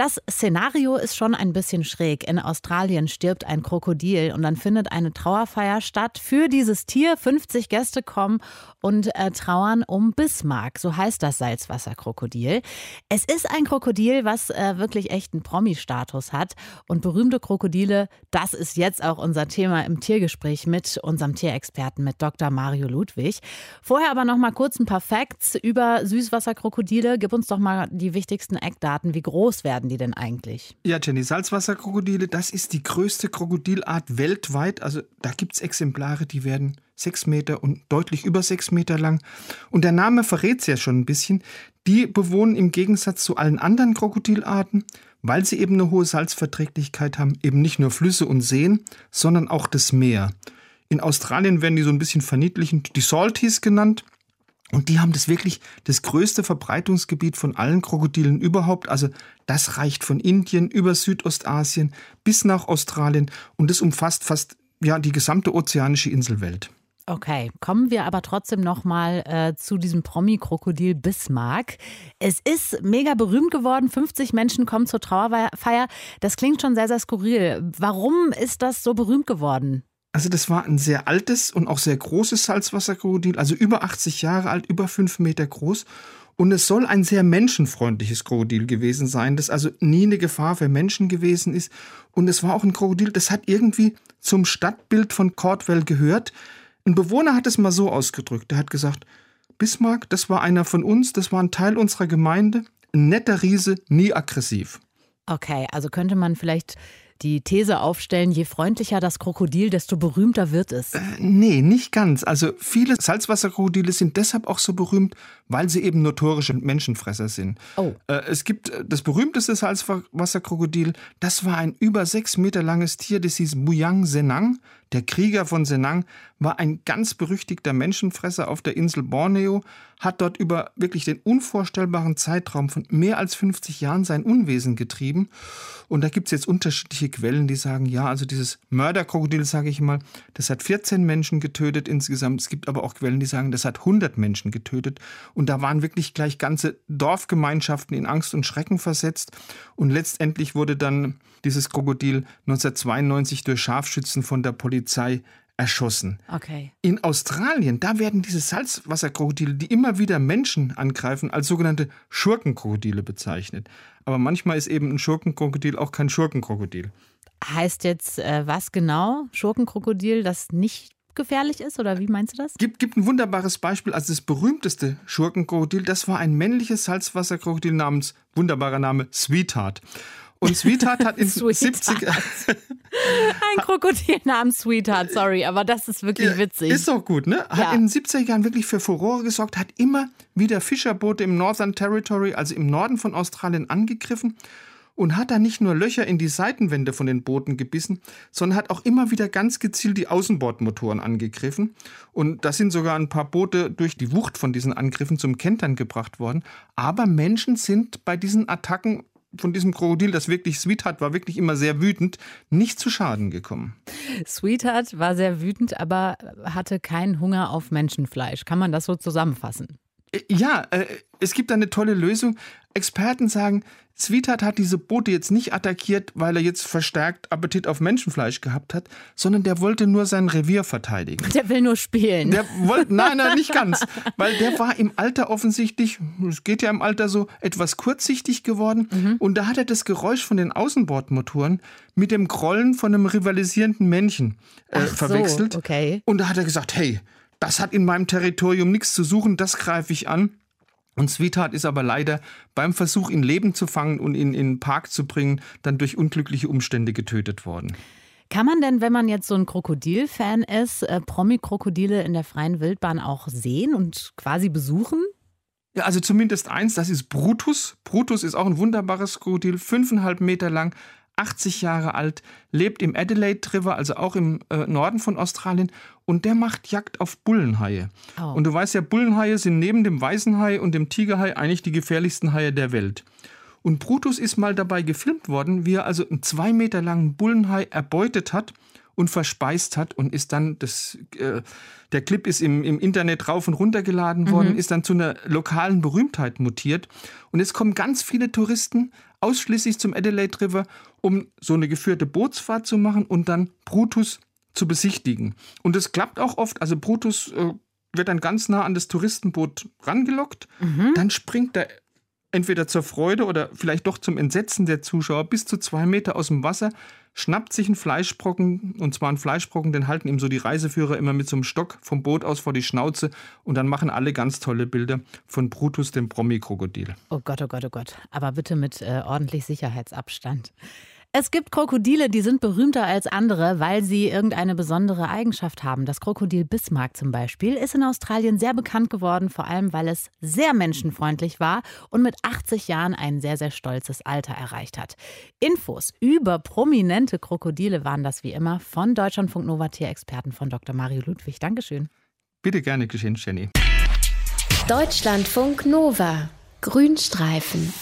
Das Szenario ist schon ein bisschen schräg. In Australien stirbt ein Krokodil und dann findet eine Trauerfeier statt für dieses Tier. 50 Gäste kommen und äh, trauern um Bismarck. So heißt das Salzwasserkrokodil. Es ist ein Krokodil, was äh, wirklich echt einen Promi-Status hat. Und berühmte Krokodile, das ist jetzt auch unser Thema im Tiergespräch mit unserem Tierexperten, mit Dr. Mario Ludwig. Vorher aber noch mal kurz ein paar Facts über Süßwasserkrokodile. Gib uns doch mal die wichtigsten Eckdaten. Wie groß werden die denn eigentlich? Ja, Jenny, Salzwasserkrokodile, das ist die größte Krokodilart weltweit. Also da gibt es Exemplare, die werden sechs Meter und deutlich über sechs Meter lang. Und der Name verrät es ja schon ein bisschen. Die bewohnen im Gegensatz zu allen anderen Krokodilarten, weil sie eben eine hohe Salzverträglichkeit haben, eben nicht nur Flüsse und Seen, sondern auch das Meer. In Australien werden die so ein bisschen verniedlichend die Salties genannt. Und die haben das wirklich das größte Verbreitungsgebiet von allen Krokodilen überhaupt. Also das reicht von Indien über Südostasien bis nach Australien und das umfasst fast ja die gesamte ozeanische Inselwelt. Okay, kommen wir aber trotzdem noch mal äh, zu diesem Promi-Krokodil Bismarck. Es ist mega berühmt geworden. 50 Menschen kommen zur Trauerfeier. Das klingt schon sehr, sehr skurril. Warum ist das so berühmt geworden? Also das war ein sehr altes und auch sehr großes Salzwasserkrokodil, also über 80 Jahre alt, über 5 Meter groß. Und es soll ein sehr menschenfreundliches Krokodil gewesen sein, das also nie eine Gefahr für Menschen gewesen ist. Und es war auch ein Krokodil, das hat irgendwie zum Stadtbild von Cordwell gehört. Ein Bewohner hat es mal so ausgedrückt. Er hat gesagt, Bismarck, das war einer von uns, das war ein Teil unserer Gemeinde, ein netter Riese, nie aggressiv. Okay, also könnte man vielleicht die These aufstellen, je freundlicher das Krokodil, desto berühmter wird es. Äh, nee, nicht ganz. Also viele Salzwasserkrokodile sind deshalb auch so berühmt, weil sie eben notorische Menschenfresser sind. Oh. Äh, es gibt äh, das berühmteste Salzwasserkrokodil, das war ein über sechs Meter langes Tier, das hieß Muyang Senang. Der Krieger von Senang war ein ganz berüchtigter Menschenfresser auf der Insel Borneo, hat dort über wirklich den unvorstellbaren Zeitraum von mehr als 50 Jahren sein Unwesen getrieben. Und da gibt es jetzt unterschiedliche Quellen, die sagen, ja, also dieses Mörderkrokodil, sage ich mal, das hat 14 Menschen getötet insgesamt. Es gibt aber auch Quellen, die sagen, das hat 100 Menschen getötet. Und da waren wirklich gleich ganze Dorfgemeinschaften in Angst und Schrecken versetzt. Und letztendlich wurde dann dieses Krokodil 1992 durch Scharfschützen von der Polizei erschossen. Okay. In Australien, da werden diese Salzwasserkrokodile, die immer wieder Menschen angreifen, als sogenannte Schurkenkrokodile bezeichnet. Aber manchmal ist eben ein Schurkenkrokodil auch kein Schurkenkrokodil. Heißt jetzt äh, was genau? Schurkenkrokodil, das nicht gefährlich ist oder wie meinst du das? Gibt, gibt ein wunderbares Beispiel. Also das berühmteste Schurkenkrokodil, das war ein männliches Salzwasserkrokodil namens, wunderbarer Name, Sweetheart. Und Sweetheart hat in 70 Ein Krokodil namens Sweetheart, sorry, aber das ist wirklich witzig. Ist doch gut, ne? Hat ja. in den 70er Jahren wirklich für Furore gesorgt, hat immer wieder Fischerboote im Northern Territory, also im Norden von Australien, angegriffen und hat da nicht nur Löcher in die Seitenwände von den Booten gebissen, sondern hat auch immer wieder ganz gezielt die Außenbordmotoren angegriffen. Und da sind sogar ein paar Boote durch die Wucht von diesen Angriffen zum Kentern gebracht worden. Aber Menschen sind bei diesen Attacken von diesem Krokodil, das wirklich Sweetheart war, wirklich immer sehr wütend, nicht zu Schaden gekommen. Sweetheart war sehr wütend, aber hatte keinen Hunger auf Menschenfleisch. Kann man das so zusammenfassen? Ja, äh, es gibt eine tolle Lösung. Experten sagen, Sweetheart hat diese Boote jetzt nicht attackiert, weil er jetzt verstärkt Appetit auf Menschenfleisch gehabt hat, sondern der wollte nur sein Revier verteidigen. Der will nur spielen. Der wollte, nein, nein, nicht ganz. Weil der war im Alter offensichtlich, es geht ja im Alter so, etwas kurzsichtig geworden. Mhm. Und da hat er das Geräusch von den Außenbordmotoren mit dem Grollen von einem rivalisierenden Männchen äh, verwechselt. So, okay. Und da hat er gesagt, hey, das hat in meinem Territorium nichts zu suchen, das greife ich an. Und Sweetheart ist aber leider beim Versuch, ihn Leben zu fangen und ihn in den Park zu bringen, dann durch unglückliche Umstände getötet worden. Kann man denn, wenn man jetzt so ein Krokodil-Fan ist, äh, Promi-Krokodile in der freien Wildbahn auch sehen und quasi besuchen? Ja, also zumindest eins, das ist Brutus. Brutus ist auch ein wunderbares Krokodil, fünfeinhalb Meter lang, 80 Jahre alt, lebt im Adelaide River, also auch im äh, Norden von Australien, und der macht Jagd auf Bullenhaie. Oh. Und du weißt ja, Bullenhaie sind neben dem Weißenhai und dem Tigerhai eigentlich die gefährlichsten Haie der Welt. Und Brutus ist mal dabei gefilmt worden, wie er also einen zwei Meter langen Bullenhai erbeutet hat und verspeist hat und ist dann, das, äh, der Clip ist im, im Internet rauf und runter geladen worden, mhm. ist dann zu einer lokalen Berühmtheit mutiert. Und es kommen ganz viele Touristen ausschließlich zum Adelaide River, um so eine geführte Bootsfahrt zu machen und dann Brutus zu besichtigen. Und es klappt auch oft. Also Brutus äh, wird dann ganz nah an das Touristenboot rangelockt. Mhm. Dann springt er entweder zur Freude oder vielleicht doch zum Entsetzen der Zuschauer bis zu zwei Meter aus dem Wasser, schnappt sich einen Fleischbrocken, und zwar einen Fleischbrocken, den halten ihm so die Reiseführer immer mit so einem Stock vom Boot aus vor die Schnauze und dann machen alle ganz tolle Bilder von Brutus, dem Promi-Krokodil. Oh Gott, oh Gott, oh Gott. Aber bitte mit äh, ordentlich Sicherheitsabstand. Es gibt Krokodile, die sind berühmter als andere, weil sie irgendeine besondere Eigenschaft haben. Das Krokodil Bismarck zum Beispiel ist in Australien sehr bekannt geworden, vor allem weil es sehr menschenfreundlich war und mit 80 Jahren ein sehr, sehr stolzes Alter erreicht hat. Infos über prominente Krokodile waren das wie immer von Deutschlandfunk Nova Tierexperten von Dr. Mario Ludwig. Dankeschön. Bitte gerne geschehen, Jenny. Deutschlandfunk Nova. Grünstreifen.